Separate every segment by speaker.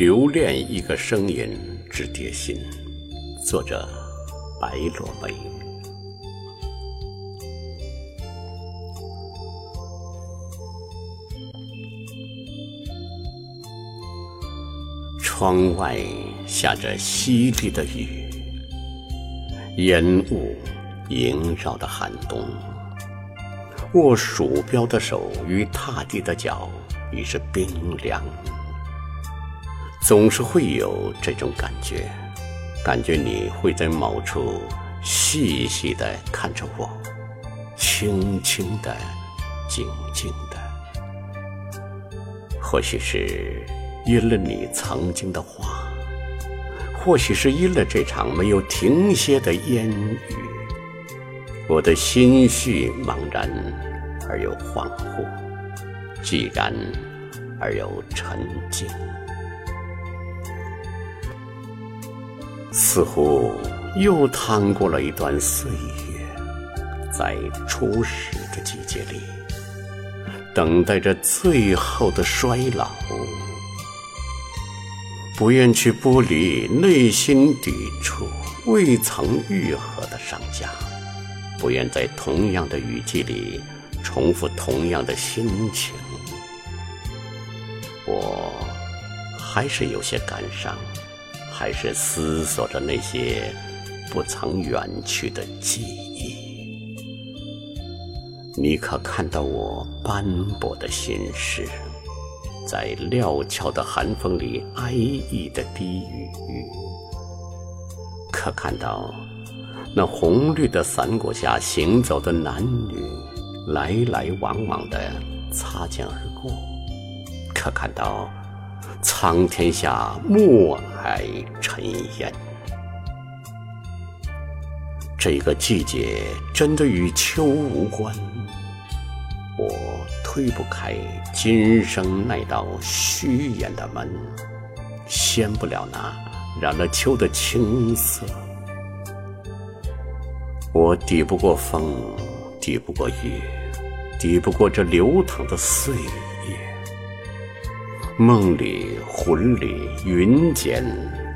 Speaker 1: 留恋一个声音之蝶心，作者白落梅。窗外下着淅沥的雨，烟雾萦绕的寒冬。握鼠标的手与踏地的脚已是冰凉。总是会有这种感觉，感觉你会在某处细细的看着我，轻轻的，静静的。或许是因了你曾经的话，或许是因了这场没有停歇的烟雨，我的心绪茫然而又恍惚，寂然而又沉静。似乎又趟过了一段岁月，在初始的季节里，等待着最后的衰老。不愿去剥离内心抵触、未曾愈合的伤痂，不愿在同样的雨季里重复同样的心情。我还是有些感伤。还是思索着那些不曾远去的记忆。你可看到我斑驳的心事，在料峭的寒风里哀意的低语？可看到那红绿的伞果下行走的男女，来来往往的擦肩而过？可看到？苍天下，暮霭尘烟。这个季节真的与秋无关。我推不开今生那道虚掩的门，掀不了那染了秋的青色。我抵不过风，抵不过雨，抵不过这流淌的岁月。梦里、魂里、云间，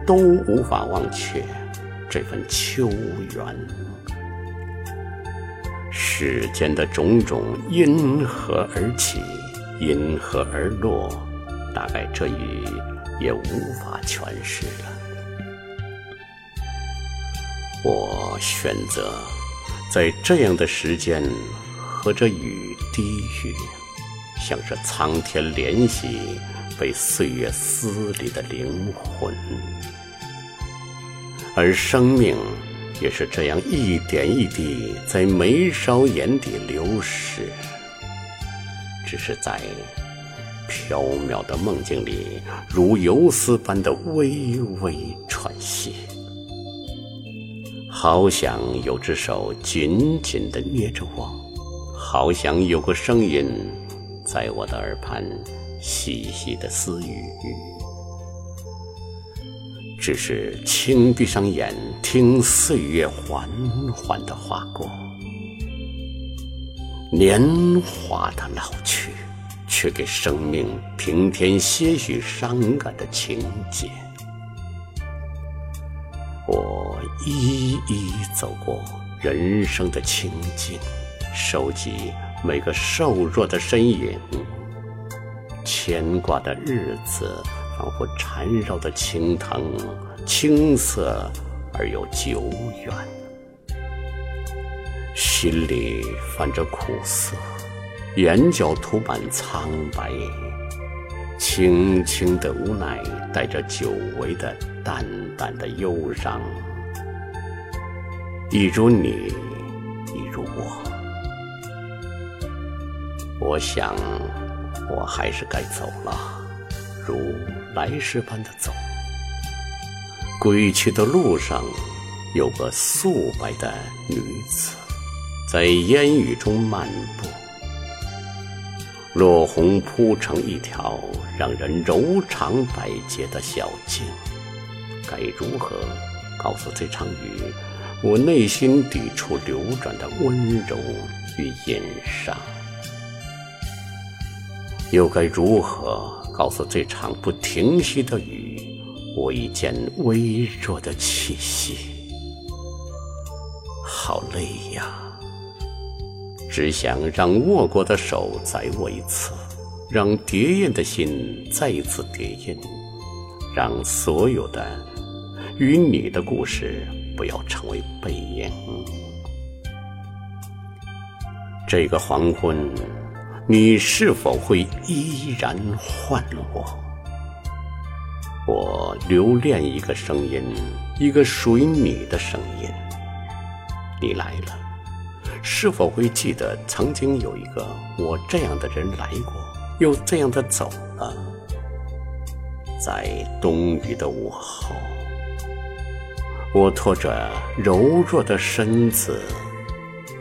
Speaker 1: 都无法忘却这份秋缘。世间的种种因何而起，因何而落，大概这雨也无法诠释了。我选择在这样的时间和这雨低语，像是苍天怜惜。被岁月撕裂的灵魂，而生命也是这样一点一滴在眉梢眼底流逝，只是在飘渺的梦境里，如游丝般的微微喘息。好想有只手紧紧地捏着我，好想有个声音在我的耳畔。细细的私语，只是轻闭上眼，听岁月缓缓的划过，年华的老去，却给生命平添些许伤感的情节。我一一走过人生的清静，收集每个瘦弱的身影。牵挂的日子，仿佛缠绕的青藤，青涩而又久远。心里泛着苦涩，眼角涂满苍白，轻轻的无奈，带着久违的淡淡的忧伤。一如你，一如我，我想。我还是该走了，如来时般的走。归去的路上，有个素白的女子，在烟雨中漫步。落红铺成一条让人柔肠百结的小径，该如何告诉这场雨，我内心抵触流转的温柔与隐伤？又该如何告诉这场不停息的雨，未见微弱的气息，好累呀！只想让握过的手再握一次，让叠印的心再一次叠印，让所有的与你的故事不要成为背影。这个黄昏，你是否会依然唤我？我留恋一个声音，一个属于你的声音。你来了，是否会记得曾经有一个我这样的人来过，又这样的走了？在冬雨的午后，我拖着柔弱的身子，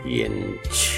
Speaker 1: 隐去。